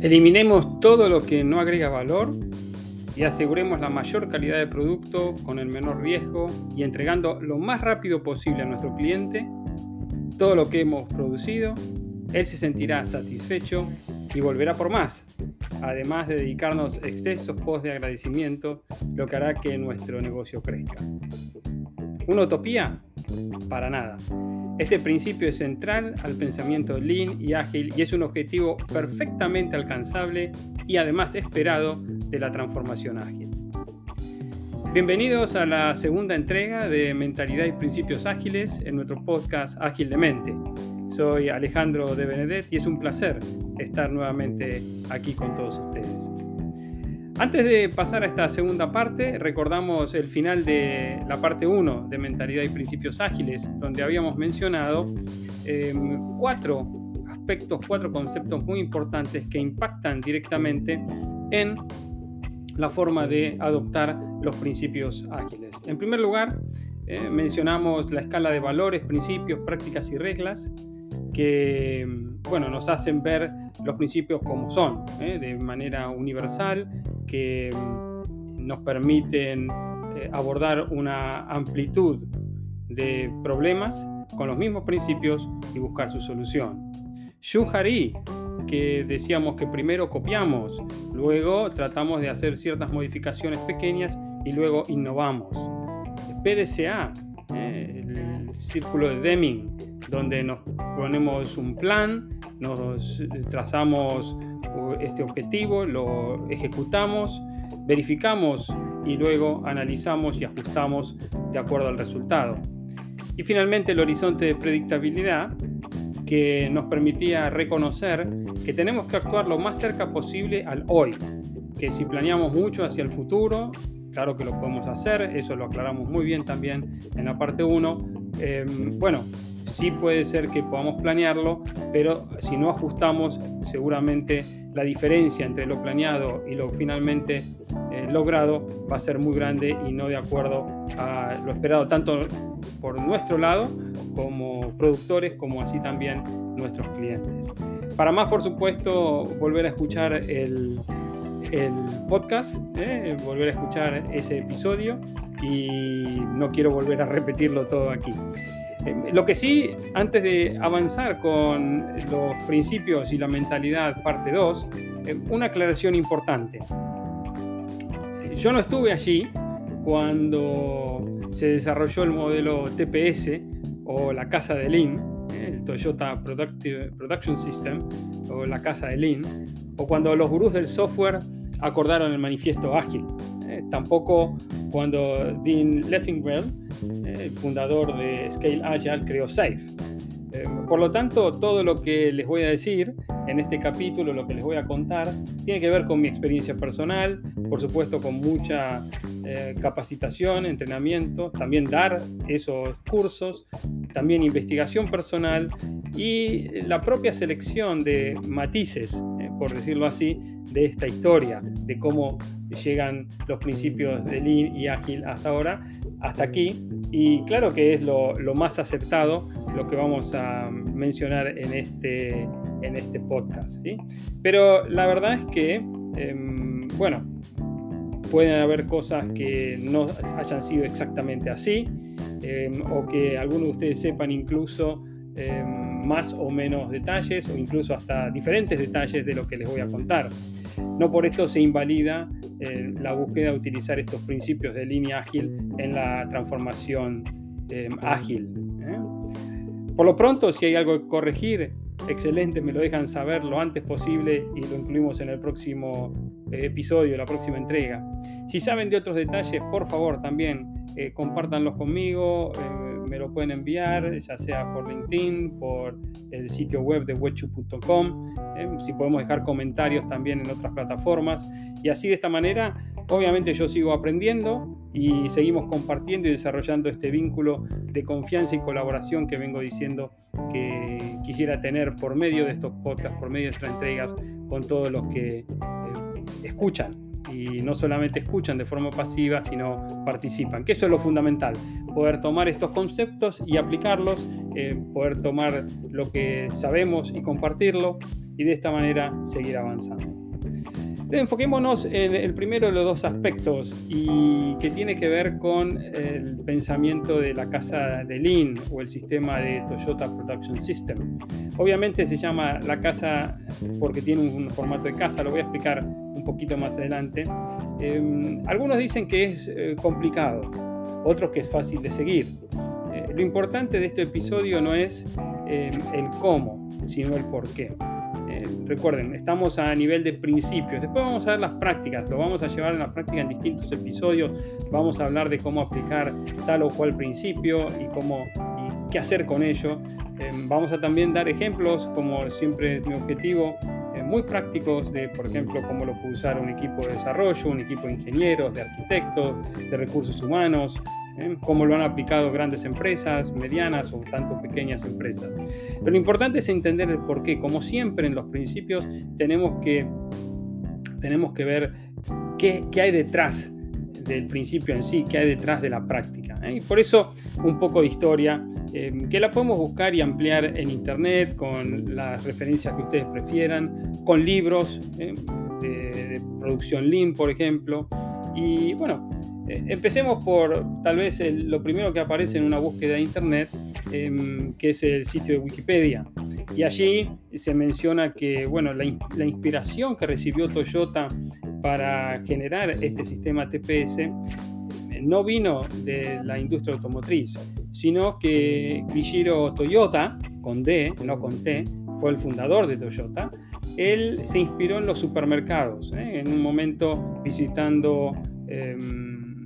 Eliminemos todo lo que no agrega valor y aseguremos la mayor calidad de producto con el menor riesgo y entregando lo más rápido posible a nuestro cliente todo lo que hemos producido. Él se sentirá satisfecho y volverá por más, además de dedicarnos excesos posts de agradecimiento, lo que hará que nuestro negocio crezca. ¿Una utopía? Para nada. Este principio es central al pensamiento lean y ágil y es un objetivo perfectamente alcanzable y además esperado de la transformación ágil. Bienvenidos a la segunda entrega de Mentalidad y Principios Ágiles en nuestro podcast Ágil de Mente. Soy Alejandro de Benedet y es un placer estar nuevamente aquí con todos ustedes. Antes de pasar a esta segunda parte, recordamos el final de la parte 1 de Mentalidad y Principios Ágiles, donde habíamos mencionado em, cuatro aspectos, cuatro conceptos muy importantes que impactan directamente en la forma de adoptar los principios ágiles. En primer lugar, eh, mencionamos la escala de valores, principios, prácticas y reglas que bueno, nos hacen ver los principios como son, ¿eh? de manera universal, que mm, nos permiten eh, abordar una amplitud de problemas con los mismos principios y buscar su solución. Shuhari, que decíamos que primero copiamos, luego tratamos de hacer ciertas modificaciones pequeñas y luego innovamos. PDCA, ¿eh? el círculo de Deming, donde nos ponemos un plan, nos trazamos uh, este objetivo, lo ejecutamos, verificamos y luego analizamos y ajustamos de acuerdo al resultado. Y finalmente el horizonte de predictabilidad que nos permitía reconocer que tenemos que actuar lo más cerca posible al hoy, que si planeamos mucho hacia el futuro, claro que lo podemos hacer, eso lo aclaramos muy bien también en la parte 1, em, bueno, sí puede ser que podamos planearlo, pero si no ajustamos, seguramente la diferencia entre lo planeado y lo finalmente eh, logrado va a ser muy grande y no de acuerdo a lo esperado tanto por nuestro lado como productores como así también nuestros clientes. Para más, por supuesto, volver a escuchar el, podcast, ¿eh? volver a escuchar ese episodio y no quiero volver a repetirlo todo aquí. Eh, lo que sí, antes de avanzar con los principios y la mentalidad parte 2, eh, una aclaración importante. Yo no estuve allí cuando se desarrolló el modelo TPS o la casa de Lean, eh, el Toyota Production System o la casa de Lean, o cuando los gurús del software acordaron el manifiesto ágil. Tampoco cuando Dean Leffingwell el fundador de Scale Agile, creó Safe. Eh, por lo tanto, todo lo que les voy a decir en este capítulo, lo que les voy a contar, tiene que ver con mi experiencia personal, por supuesto con mucha eh, capacitación, entrenamiento, también dar esos cursos, también investigación personal y la propia selección de matices, eh, por decirlo así, de esta historia, de cómo llegan los principios de Lean y Ágil hasta ahora, hasta aquí. Y claro que es lo, más aceptado lo que vamos a mencionar en este, en este podcast. Pero la verdad es que, em, bueno, pueden haber cosas que no hayan sido exactamente así, em, o que algunos de ustedes sepan incluso em, más o menos detalles, o incluso hasta diferentes detalles de lo que les voy a contar. No por esto se invalida eh, la búsqueda de utilizar estos principios de línea ágil en la transformación eh, ágil. ¿eh? Por lo pronto, si hay algo que corregir, excelente, me lo dejan saber lo antes posible y lo incluimos en el próximo episodio, la próxima entrega. Si saben de otros detalles, por favor también compártanlos conmigo me lo pueden enviar, ya sea por LinkedIn, por el sitio web de wechu.com, eh, si podemos dejar comentarios también en otras plataformas. Y así de esta manera, obviamente yo sigo aprendiendo y seguimos compartiendo y desarrollando este vínculo de confianza y colaboración que vengo diciendo que quisiera tener por medio de estos podcasts, por medio de estas entregas con todos los que eh, escuchan y no solamente escuchan de forma pasiva, sino participan, que eso es lo fundamental, poder tomar estos conceptos y aplicarlos, eh, poder tomar lo que sabemos y compartirlo y de esta manera seguir avanzando. Entonces, enfoquémonos en el primero de los dos aspectos y que tiene que ver con el pensamiento de la casa de Lean o el sistema de Toyota Production System. Obviamente se llama la casa porque tiene un formato de casa, lo voy a explicar un poquito más adelante. Em, algunos dicen que es eh, complicado, otros que es fácil de seguir. Eh, lo importante de este episodio no es em, el cómo, sino el por qué. Recuerden, estamos a nivel de principios. Después vamos a ver las prácticas, lo vamos a llevar en la práctica en distintos episodios. Vamos a hablar de cómo aplicar tal o cual principio y cómo y qué hacer con ello. Eh, vamos a también dar ejemplos, como siempre mi objetivo, eh, muy prácticos de, por ejemplo, cómo lo puede usar un equipo de desarrollo, un equipo de ingenieros, de arquitectos, de recursos humanos, ¿eh? lo han aplicado grandes empresas, medianas o tanto pequeñas empresas. Pero lo importante es entender el por qué. Como siempre en los principios tenemos que, tenemos que ver qué, qué hay detrás del principio en sí, qué hay detrás de la práctica. ¿eh? Y por eso un poco de historia, eh, que la podemos buscar y ampliar en internet con las referencias que ustedes prefieran, con libros de, de, producción Lean, por ejemplo. Y bueno, eh, empecemos por tal vez lo primero que aparece en una búsqueda de Internet, em, que es el sitio de Wikipedia. Y allí se menciona que bueno, la, inspiración que recibió Toyota para generar este sistema TPS eh, no vino de la industria automotriz, sino que Kishiro Toyota, con D, no con T, fue el fundador de Toyota. Él se inspiró en los supermercados, ¿eh? en un momento visitando em,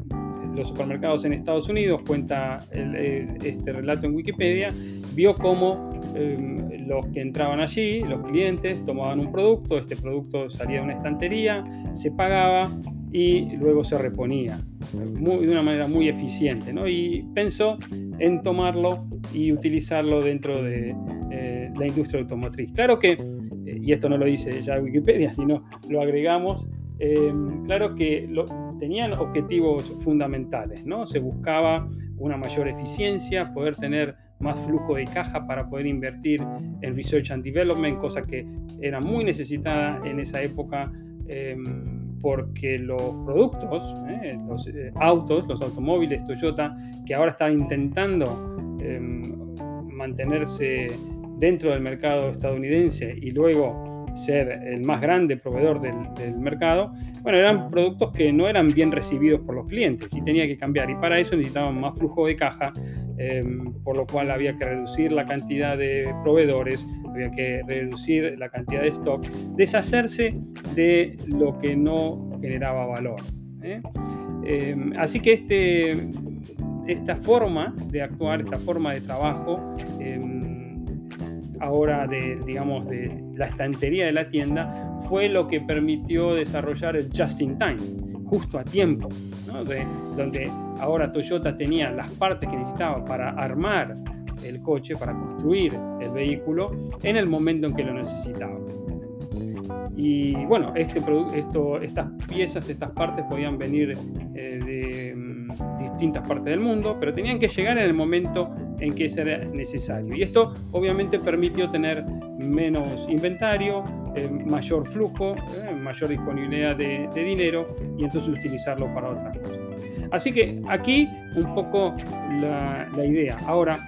los supermercados en Estados Unidos, cuenta este relato en Wikipedia, vio cómo em, los que entraban allí, los clientes, tomaban un producto, este producto salía de una estantería, se pagaba y luego se reponía de una manera muy eficiente. ¿no? Y pensó en tomarlo y utilizarlo dentro de la industria automotriz. Claro que, eh, y esto no lo dice ya Wikipedia, sino lo agregamos, em, claro que tenían objetivos fundamentales, ¿no? Se buscaba una mayor eficiencia, poder tener más flujo de caja para poder invertir en research and development, cosa que era muy necesitada en esa época em, porque los productos, ¿eh? los eh, autos, los automóviles Toyota, que ahora están intentando em, mantenerse dentro del mercado estadounidense y luego ser el más grande proveedor del, mercado, bueno, eran productos que no eran bien recibidos por los clientes y tenía que cambiar. Y para eso necesitaban más flujo de caja, em, por lo cual había que reducir la cantidad de proveedores, había que reducir la cantidad de stock, deshacerse de lo que no generaba valor. ¿eh? Em, así que este, esta forma de actuar, esta forma de trabajo, em, ahora de, digamos, de la estantería de la tienda, fue lo que permitió desarrollar el just in time, justo a tiempo, donde ahora Toyota tenía las partes que necesitaba para armar el coche, para construir el vehículo en el momento en que lo necesitaba. Y bueno, este esto, estas piezas, estas partes podían venir eh, de mm, distintas partes del mundo, pero tenían que llegar en el momento en que era necesario. Y esto obviamente permitió tener menos inventario, eh, mayor flujo, eh, mayor disponibilidad de, dinero y entonces utilizarlo para otras cosas. Así que aquí un poco la, idea. Ahora,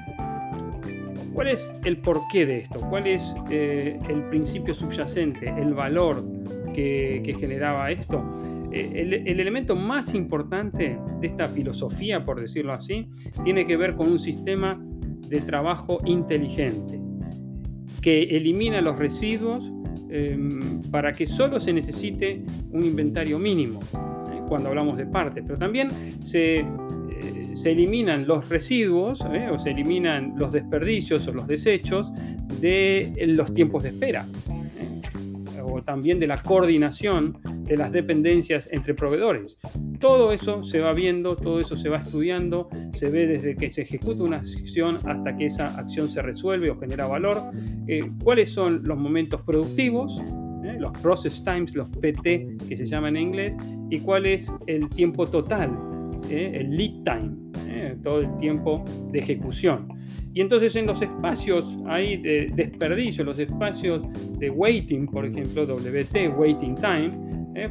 ¿cuál es el porqué de esto? ¿Cuál es eh, el principio subyacente, el valor que generaba esto? El, elemento más importante de esta filosofía, por decirlo así, tiene que ver con un sistema de trabajo inteligente que elimina los residuos em, para que solo se necesite un inventario mínimo ¿eh? cuando hablamos de partes, pero también se, eh, eliminan los residuos ¿eh? o se eliminan los desperdicios o los desechos de los tiempos de espera también de la coordinación de las dependencias entre proveedores. Todo eso se va viendo, todo eso se va estudiando, se ve desde que se ejecuta una acción hasta que esa acción se resuelve o genera valor, eh, cuáles son los momentos productivos, eh, los process times, los PT que se llaman en inglés, y cuál es el tiempo total, el lead time, todo el tiempo de ejecución. Y entonces en los espacios hay de desperdicio, los espacios de waiting, por ejemplo, WT, waiting time,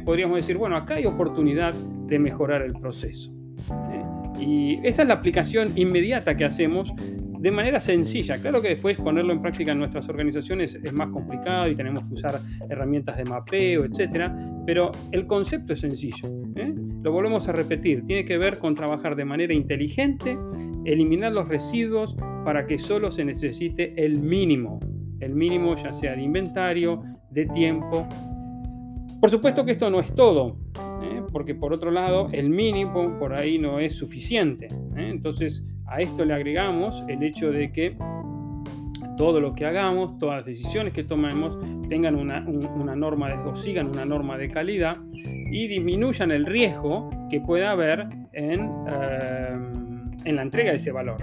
podríamos decir, bueno, acá hay oportunidad de mejorar el proceso. Y esa es la aplicación inmediata que hacemos de manera sencilla. Claro que después ponerlo en práctica en nuestras organizaciones es más complicado y tenemos que usar herramientas de mapeo, etcétera, pero el concepto es sencillo. ¿eh? Lo volvemos a repetir. Tiene que ver con trabajar de manera inteligente, eliminar los residuos para que solo se necesite el mínimo. El mínimo ya sea de inventario, de tiempo. Por supuesto que esto no es todo porque por otro lado el mínimo por ahí no es suficiente. ¿eh? Entonces a esto le agregamos el hecho de que todo lo que hagamos, todas las decisiones que tomemos tengan una, norma o sigan una norma de calidad y disminuyan el riesgo que pueda haber en, eh, en la entrega de ese valor.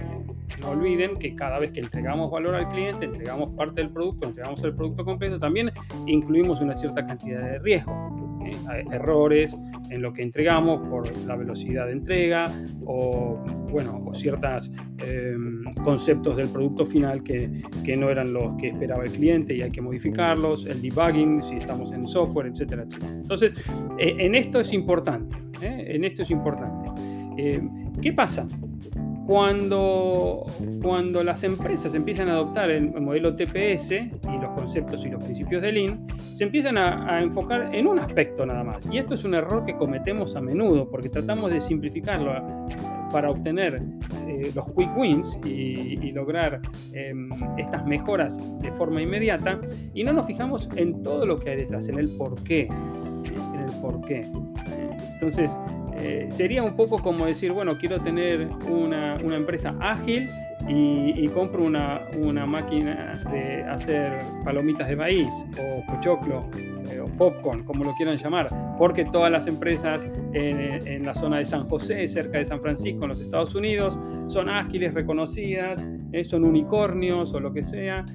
No olviden que cada vez que entregamos valor al cliente, entregamos parte del producto, entregamos el producto completo, también incluimos una cierta cantidad de riesgo. ¿eh? errores en lo que entregamos por la velocidad de entrega o, bueno, o ciertos em, conceptos del producto final que, que, no eran los que esperaba el cliente y hay que modificarlos, el debugging, si estamos en software, etcétera, etcétera. Entonces, eh, en esto es importante, ¿eh? en esto es importante. ¿Qué pasa? Cuando, cuando las empresas empiezan a adoptar el modelo TPS y los conceptos y los principios de Lean, se empiezan a, enfocar en un aspecto nada más. Y esto es un error que cometemos a menudo porque tratamos de simplificarlo eh, para obtener eh, los quick wins y, lograr em, estas mejoras de forma inmediata y no nos fijamos en todo lo que hay detrás, en el por qué. En el por qué. Entonces, eh, sería un poco como decir, bueno, quiero tener una, empresa ágil y, compro una, máquina de hacer palomitas de maíz o pochoclo eh, o popcorn, como lo quieran llamar, porque todas las empresas en, la zona de San José, cerca de San Francisco, en los Estados Unidos, son ágiles, reconocidas, eh, son unicornios o lo que sea.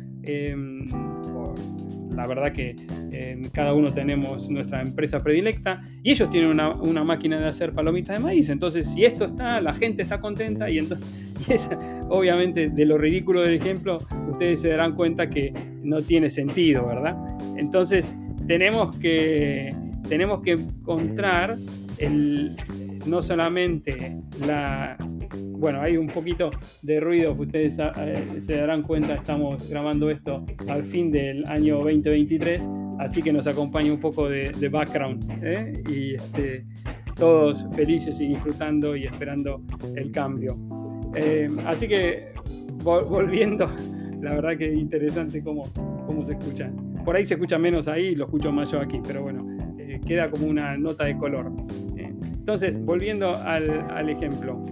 La verdad que eh, cada uno tenemos nuestra empresa predilecta y ellos tienen una, máquina de hacer palomitas de maíz. Entonces, si esto está, la gente está contenta y, entonces, es, obviamente de lo ridículo del ejemplo, ustedes se darán cuenta que no tiene sentido, ¿verdad? Entonces, tenemos que, tenemos que encontrar el, no solamente la, bueno, hay un poquito de ruido, ustedes eh, se darán cuenta, estamos grabando esto al fin del año 2023, así que nos acompaña un poco de, background ¿eh? y este, todos felices y disfrutando y esperando el cambio. Eh, así que volviendo, la verdad que interesante cómo, cómo se escucha. Por ahí se escucha menos ahí, lo escucho más yo aquí, pero bueno, queda como una nota de color. Entonces, volviendo al, al ejemplo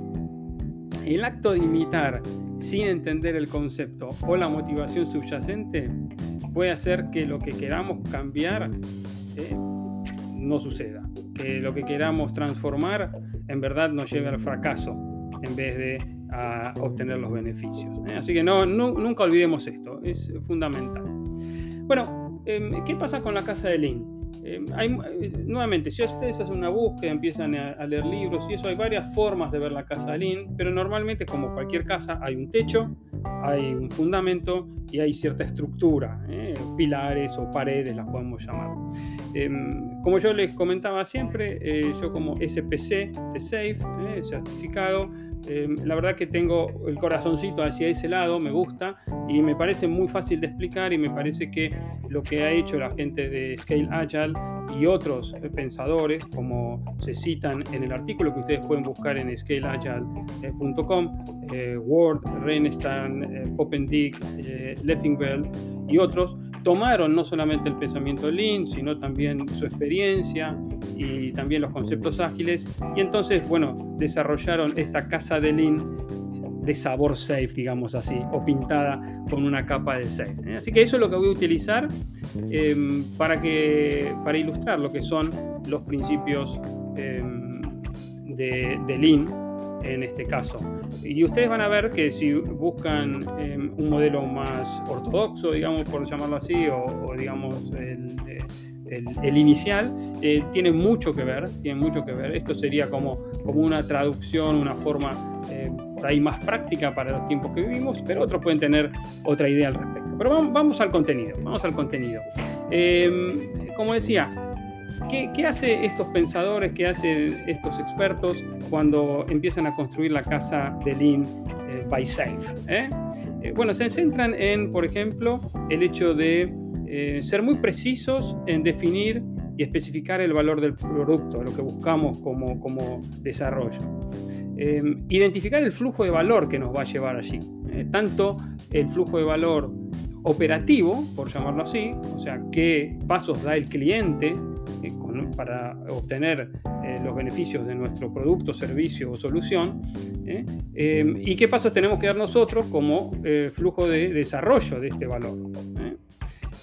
el acto de imitar sin entender el concepto o la motivación subyacente puede hacer que lo que queramos cambiar eh, no suceda, que lo que queramos transformar en verdad nos lleve al fracaso en vez de a obtener los beneficios. ¿eh? Así que no, nunca olvidemos esto, es fundamental. Bueno, em, ¿qué pasa con la casa de Lean? Eh, eh, nuevamente, si ustedes hacen una búsqueda, empiezan a, leer libros y eso, hay varias formas de ver la casa de Lean, pero normalmente, como cualquier casa, hay un techo, hay un fundamento y hay cierta estructura, ¿eh? pilares o paredes las podemos llamar. Em, como yo les comentaba siempre, yo como SPC de Safe, certificado, em, la verdad que tengo el corazoncito hacia ese lado, me gusta y me parece muy fácil de explicar y me parece que lo que ha hecho la gente de Scale Agile y otros pensadores, como se citan en el artículo que ustedes pueden buscar en scaleagile.com, eh, Ward, Reinestan, eh, Poppendick, eh, Leffingwell y otros, tomaron no solamente el pensamiento Lean, sino también su experiencia y también los conceptos ágiles, y entonces, bueno, desarrollaron esta casa de Lean de sabor safe, digamos así, o pintada con una capa de safe. Así que eso es lo que voy a utilizar em, para, que, para ilustrar lo que son los principios em, de, Lean en este caso. Y ustedes van a ver que si buscan em, un modelo más ortodoxo, digamos, por llamarlo así, o, digamos, el, el, inicial, eh, tiene mucho que ver, tiene mucho que ver. Esto sería como, como una traducción, una forma eh, ahí más práctica para los tiempos que vivimos, pero otros pueden tener otra idea al respecto. Pero vamos, vamos al contenido, vamos al contenido. Em, como decía, ¿qué, ¿qué, hace estos pensadores, qué hacen estos expertos cuando empiezan a construir la casa de Lean eh, by Safe? bueno, se centran en, por ejemplo, el hecho de eh, ser muy precisos en definir y especificar el valor del producto, lo que buscamos como, como desarrollo. Eh, identificar el flujo de valor que nos va a llevar allí. Eh, tanto el flujo de valor operativo, por llamarlo así, o sea, qué pasos da el cliente para obtener los beneficios de nuestro producto, servicio o solución, y qué pasos tenemos que dar nosotros como flujo de desarrollo de este valor.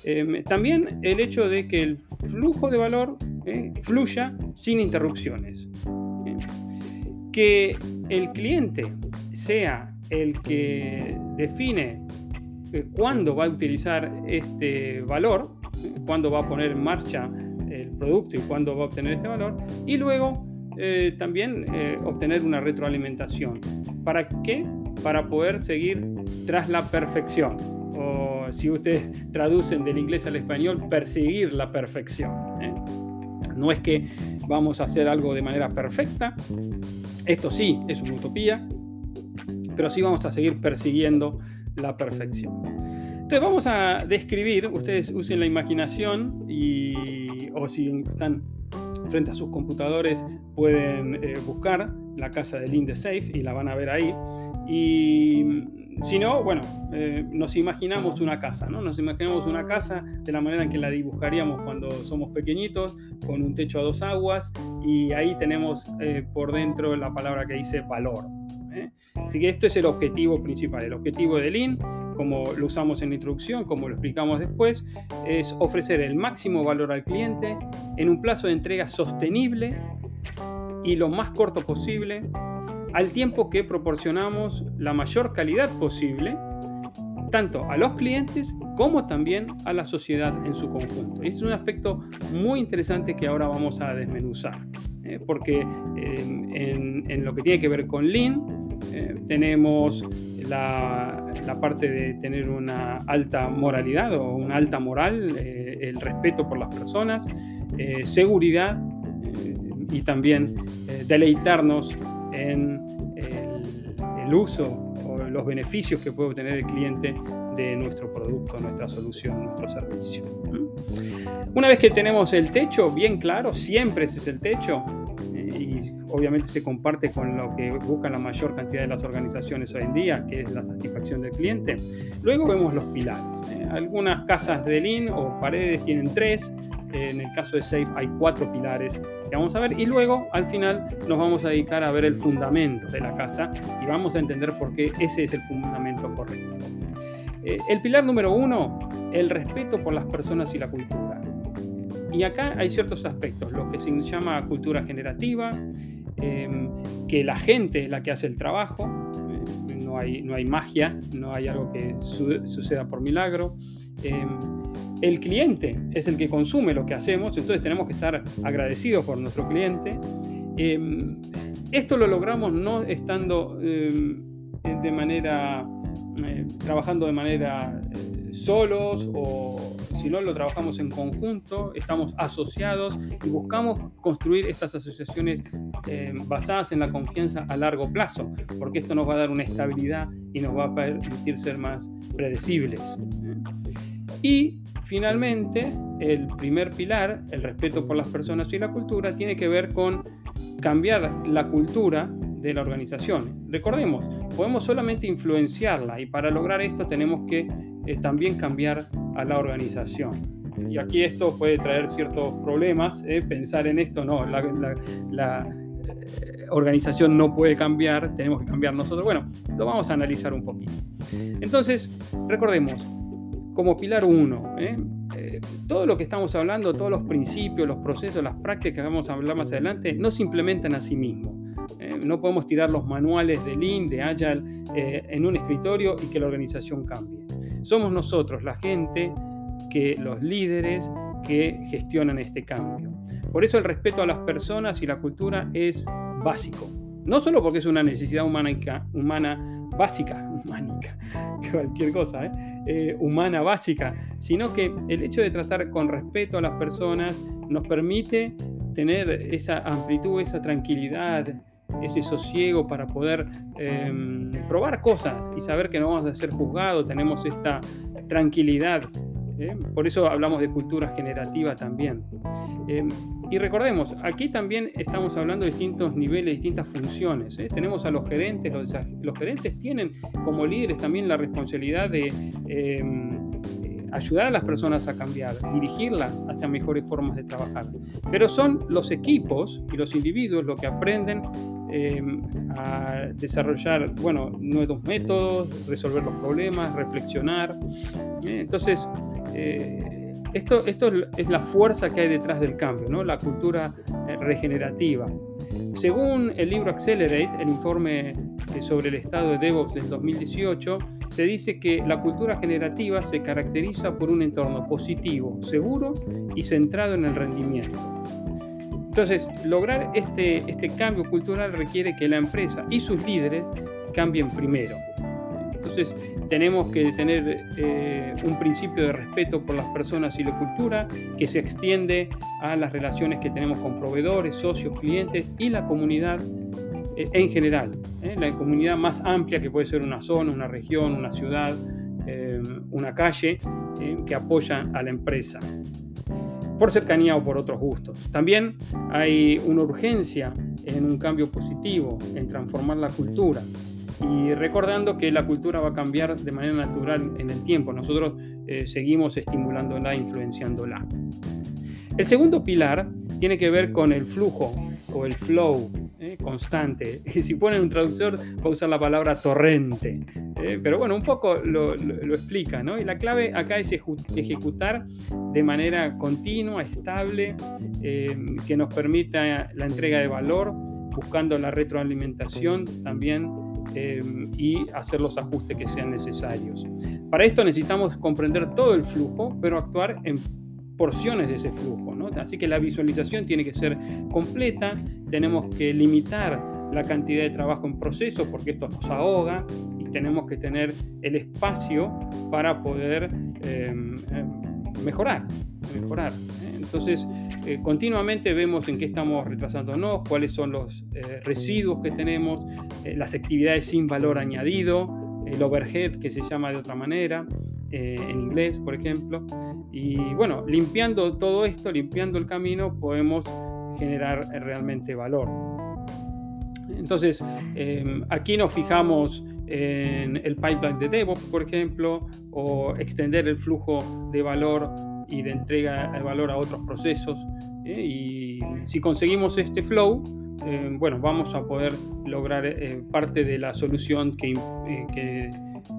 Em, también el hecho de que el flujo de valor eh, fluya sin interrupciones. Que el cliente sea el que define eh, cuándo va a utilizar este valor, eh, cuándo va a poner en marcha el producto y cuándo va a obtener este valor, y luego también obtener una retroalimentación. ¿Para qué? Para poder seguir tras la perfección si ustedes traducen del inglés al español, perseguir la perfección. ¿eh? No es que vamos a hacer algo de manera perfecta, esto sí es una utopía, pero sí vamos a seguir persiguiendo la perfección. Entonces vamos a describir, ustedes usen la imaginación y, o si están frente a sus computadores pueden eh, buscar la casa de Linde Safe y la van a ver ahí. Y si no, bueno, eh, nos imaginamos una casa, ¿no? Nos imaginamos una casa de la manera en que la dibujaríamos cuando somos pequeñitos, con un techo a dos aguas, y ahí tenemos eh, por dentro la palabra que dice valor. ¿eh? Así que esto es el objetivo principal. El objetivo de Lean, como lo usamos en la introducción, como lo explicamos después, es ofrecer el máximo valor al cliente en un plazo de entrega sostenible y lo más corto posible al tiempo que proporcionamos la mayor calidad posible tanto a los clientes como también a la sociedad en su conjunto. es un aspecto muy interesante que ahora vamos a desmenuzar, ¿eh? porque eh, en, lo que tiene que ver con Lean eh, tenemos la, la, parte de tener una alta moralidad o una alta moral, el respeto por las personas, seguridad y también deleitarnos en el, uso o los beneficios que puede obtener el cliente de nuestro producto, nuestra solución, nuestro servicio. Una vez que tenemos el techo bien claro, siempre ese es el techo, eh, y obviamente se comparte con lo que buscan la mayor cantidad de las organizaciones hoy en día, que es la satisfacción del cliente. Luego vemos los pilares. ¿eh? Algunas casas de Lean o paredes tienen tres, en el caso de Safe hay cuatro pilares que vamos a ver y luego al final nos vamos a dedicar a ver el fundamento de la casa y vamos a entender por qué ese es el fundamento correcto. Eh, el pilar número uno, el respeto por las personas y la cultura. Y acá hay ciertos aspectos, lo que se llama cultura generativa, em, que la gente es la que hace el trabajo, eh, no, hay, no hay magia, no hay algo que suceda por milagro. El cliente es el que consume lo que hacemos, entonces tenemos que estar agradecidos por nuestro cliente. Em, esto lo logramos no estando em, de manera, eh, trabajando de manera eh, solos o si no lo trabajamos en conjunto, estamos asociados y buscamos construir estas asociaciones em, basadas en la confianza a largo plazo, porque esto nos va a dar una estabilidad y nos va a permitir ser más predecibles. Y finalmente, el primer pilar, el respeto por las personas y la cultura, tiene que ver con cambiar la cultura de la organización. Recordemos, podemos solamente influenciarla y para lograr esto tenemos que eh, también cambiar a la organización. Y aquí esto puede traer ciertos problemas, eh, pensar en esto, no, la, eh, organización no puede cambiar, tenemos que cambiar nosotros. Bueno, lo vamos a analizar un poquito. Entonces, recordemos, como pilar uno. ¿eh? Eh, todo lo que estamos hablando, todos los principios, los procesos, las prácticas que vamos a hablar más adelante, no se implementan a sí mismos. ¿eh? no podemos tirar los manuales de Lean, de Agile, en un escritorio y que la organización cambie. Somos nosotros, la gente, que los líderes, que gestionan este cambio. Por eso el respeto a las personas y la cultura es básico. No solo porque es una necesidad humana básica, humánica, cualquier cosa, ¿eh? Eh, humana básica, sino que el hecho de tratar con respeto a las personas nos permite tener esa amplitud, esa tranquilidad, ese sosiego para poder em, probar cosas y saber que no vamos a ser juzgados, tenemos esta tranquilidad. ¿Eh? Por eso hablamos de cultura generativa también. Em, y recordemos, aquí también estamos hablando de distintos niveles, distintas funciones. ¿eh? Tenemos a los gerentes, los, los, gerentes tienen como líderes también la responsabilidad de em, ayudar a las personas a cambiar, dirigirlas hacia mejores formas de trabajar. Pero son los equipos y los individuos los que aprenden em, a desarrollar bueno, nuevos métodos, resolver los problemas, reflexionar. ¿eh? Entonces, eh, esto, esto es la fuerza que hay detrás del cambio, ¿no? la cultura eh, regenerativa. Según el libro Accelerate, el informe sobre el estado de DevOps del 2018, se dice que la cultura generativa se caracteriza por un entorno positivo, seguro y centrado en el rendimiento. Entonces, lograr este, este cambio cultural requiere que la empresa y sus líderes cambien primero. Entonces, tenemos que tener eh, un principio de respeto por las personas y la cultura que se extiende a las relaciones que tenemos con proveedores, socios, clientes y la comunidad eh, en general, ¿eh? la comunidad más amplia que puede ser una zona, una región, una ciudad, eh, una calle, que apoyan a la empresa, por cercanía o por otros gustos. También hay una urgencia en un cambio positivo, en transformar la cultura. Y recordando que la cultura va a cambiar de manera natural en el tiempo, nosotros seguimos estimulándola, influenciándola. El segundo pilar tiene que ver con el flujo o el flow ¿eh? constante. Si ponen un traductor va a usar la palabra torrente. ¿eh? Pero bueno, un poco lo, explica, ¿no? Y la clave acá es ejecutar de manera continua, estable, eh, que nos permita la entrega de valor, buscando la retroalimentación también y hacer los ajustes que sean necesarios. Para esto necesitamos comprender todo el flujo, pero actuar en porciones de ese flujo. ¿no? Así que la visualización tiene que ser completa, tenemos que limitar la cantidad de trabajo en proceso porque esto nos ahoga y tenemos que tener el espacio para poder em, mejorar. mejorar ¿eh? Entonces, eh, continuamente vemos en qué estamos retrasándonos, cuáles son los eh, residuos que tenemos, las actividades sin valor añadido, el overhead que se llama de otra manera, en inglés, por ejemplo. Y bueno, limpiando todo esto, limpiando el camino, podemos generar realmente valor. Entonces, aquí nos fijamos en el pipeline de DevOps, por ejemplo, o extender el flujo de valor y de entrega de valor a otros procesos. ¿eh? Y si conseguimos este flow, em, bueno, vamos a poder lograr eh, parte de la solución que,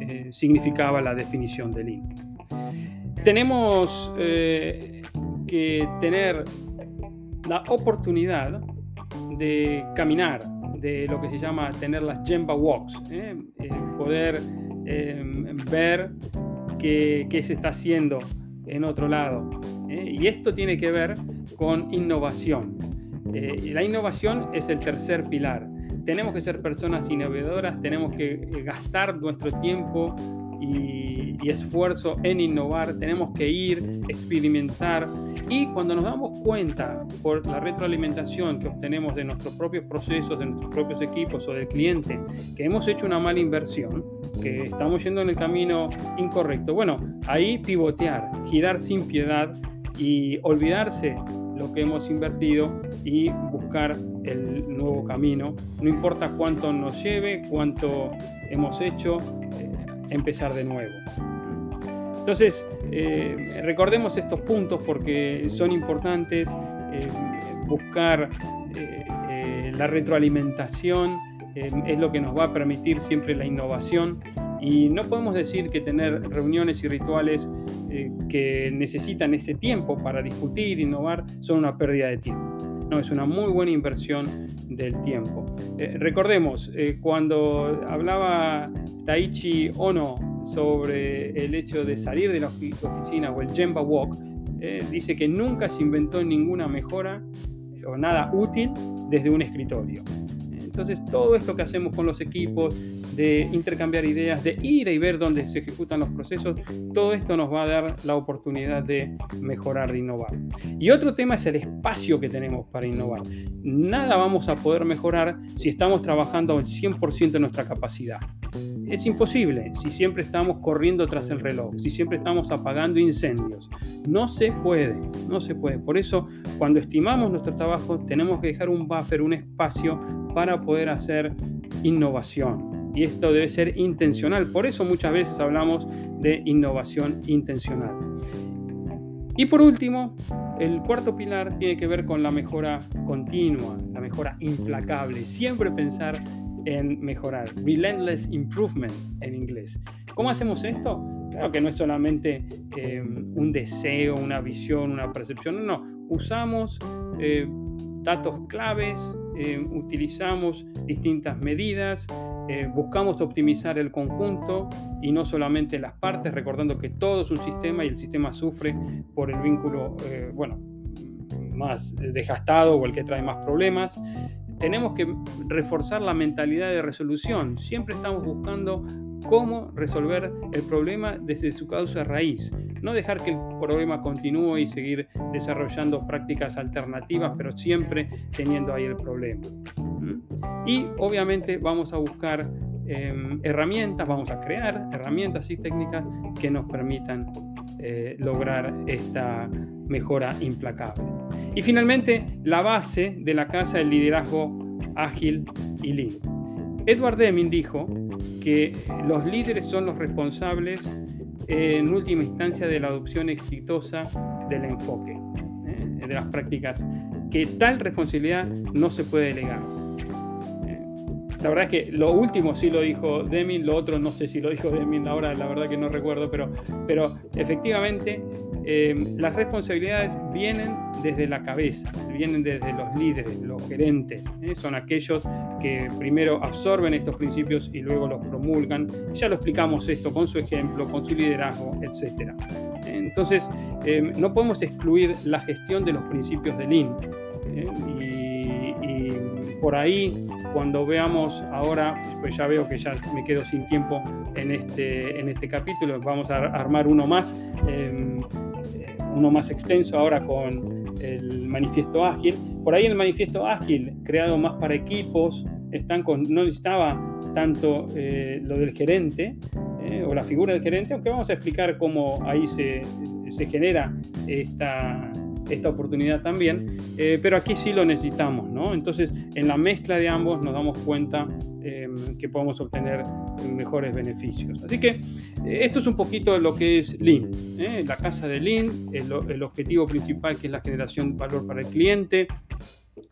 eh, significaba la definición de Lean tenemos eh, que tener la oportunidad de caminar, de lo que se llama tener las Gemba Walks, ¿eh? Eh, poder ver qué, qué, se está haciendo en otro lado. Y esto tiene que ver con innovación. la innovación es el tercer pilar. Tenemos que ser personas innovadoras, tenemos que gastar nuestro tiempo y, esfuerzo en innovar, tenemos que ir, experimentar y cuando nos damos cuenta por la retroalimentación que obtenemos de nuestros propios procesos, de nuestros propios equipos o del cliente, que hemos hecho una mala inversión, que estamos yendo en el camino incorrecto, bueno, ahí pivotear, girar sin piedad y olvidarse lo que hemos invertido y buscar el nuevo camino. No importa cuánto nos lleve, cuánto hemos hecho, empezar de nuevo. Entonces, eh, recordemos estos puntos porque son importantes, eh, buscar eh, la retroalimentación es lo que nos va a permitir siempre la innovación y no podemos decir que tener reuniones y rituales que necesitan ese tiempo para discutir, innovar, son una pérdida de tiempo. No, es una muy buena inversión del tiempo. recordemos, cuando hablaba Taichi Ono sobre el hecho de salir de la oficina o el Gemba Walk, eh, dice que nunca se inventó ninguna mejora o nada útil desde un escritorio. Entonces todo esto que hacemos con los equipos, de intercambiar ideas, de ir y ver dónde se ejecutan los procesos, todo esto nos va a dar la oportunidad de mejorar, de innovar. Y otro tema es el espacio que tenemos para innovar. Nada vamos a poder mejorar si estamos trabajando al 100% de nuestra capacidad. Es imposible si siempre estamos corriendo tras el reloj, si siempre estamos apagando incendios. No se puede, no se puede. Por eso, cuando estimamos nuestro trabajo, tenemos que dejar un buffer, un espacio para poder hacer innovación y esto debe ser intencional. Por eso muchas veces hablamos de innovación intencional. Y por último, el cuarto pilar tiene que ver con la mejora continua, la mejora implacable. Siempre pensar en mejorar. Relentless improvement en inglés. ¿Cómo hacemos esto? Claro que no es solamente eh, un deseo, una visión, una percepción. No, no. Usamos eh, datos claves, eh, utilizamos distintas medidas, eh, buscamos optimizar el conjunto y no solamente las partes, recordando que todo es un sistema y el sistema sufre por el vínculo, eh, bueno, más desgastado o el que trae más problemas. Tenemos que reforzar la mentalidad de resolución. Siempre estamos buscando cómo resolver el problema desde su causa raíz. No dejar que el problema continúe y seguir desarrollando prácticas alternativas, pero siempre teniendo ahí el problema. Y obviamente vamos a buscar em, herramientas, vamos a crear herramientas y técnicas que nos permitan eh, lograr esta mejora implacable. Y finalmente, la base de la casa del liderazgo ágil y lean. Edward Deming dijo que los líderes son los responsables en última instancia de la adopción exitosa del enfoque, ¿eh? de las prácticas, que tal responsabilidad no se puede delegar. ¿Eh? La verdad es que lo último sí lo dijo Deming, lo otro no sé si lo dijo Deming ahora, la verdad que no recuerdo, pero, pero efectivamente Em, las responsabilidades vienen desde la cabeza, vienen desde los líderes, los gerentes. ¿eh? Son aquellos que primero absorben estos principios y luego los promulgan. Ya lo explicamos esto con su ejemplo, con su liderazgo, etc. Entonces, em, no podemos excluir la gestión de los principios del Lean. ¿eh? Y, y por ahí cuando veamos ahora, pues ya veo que ya me quedo sin tiempo en este, en este capítulo, vamos a armar uno más. Em, uno más extenso ahora con el manifiesto ágil. Por ahí el manifiesto ágil, creado más para equipos, están con, no necesitaba tanto eh, lo del gerente eh, o la figura del gerente, aunque vamos a explicar cómo ahí se, se genera esta, esta oportunidad también, eh, pero aquí sí lo necesitamos, ¿no? Entonces, en la mezcla de ambos nos damos cuenta eh, que podemos obtener mejores beneficios. Así que eh, esto es un poquito lo que es Lean, la casa de Lean, el, el objetivo principal que es la generación de valor para el cliente,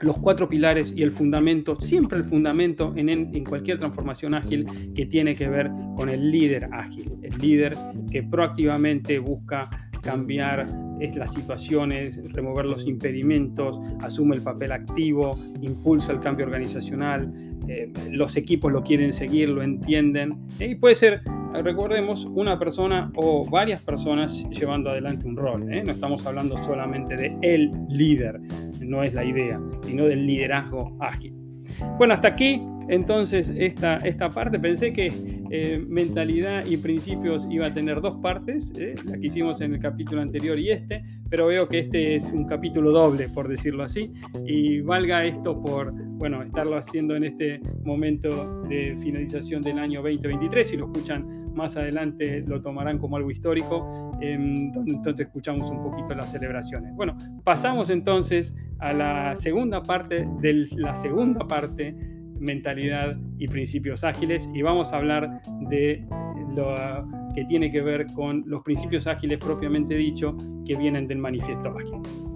los cuatro pilares y el fundamento, siempre el fundamento en, en, cualquier transformación ágil que tiene que ver con el líder ágil, el líder que proactivamente busca cambiar las situaciones, remover los impedimentos, asume el papel activo, impulsa el cambio organizacional, eh, los equipos lo quieren seguir, lo entienden, y puede ser, recordemos, una persona o varias personas llevando adelante un rol. ¿eh? No estamos hablando solamente de el líder, no es la idea, sino del liderazgo ágil. Bueno, hasta aquí entonces esta, esta parte. Pensé que eh, mentalidad y principios iba a tener dos partes, eh, la que hicimos en el capítulo anterior y este, pero veo que este es un capítulo doble, por decirlo así, y valga esto por, bueno, estarlo haciendo en este momento de finalización del año 2023. Si lo escuchan más adelante, lo tomarán como algo histórico, em, entonces escuchamos un poquito las celebraciones. Bueno, pasamos entonces a la segunda parte de la segunda parte mentalidad y principios ágiles y vamos a hablar de lo que tiene que ver con los principios ágiles propiamente dicho que vienen del manifiesto ágil.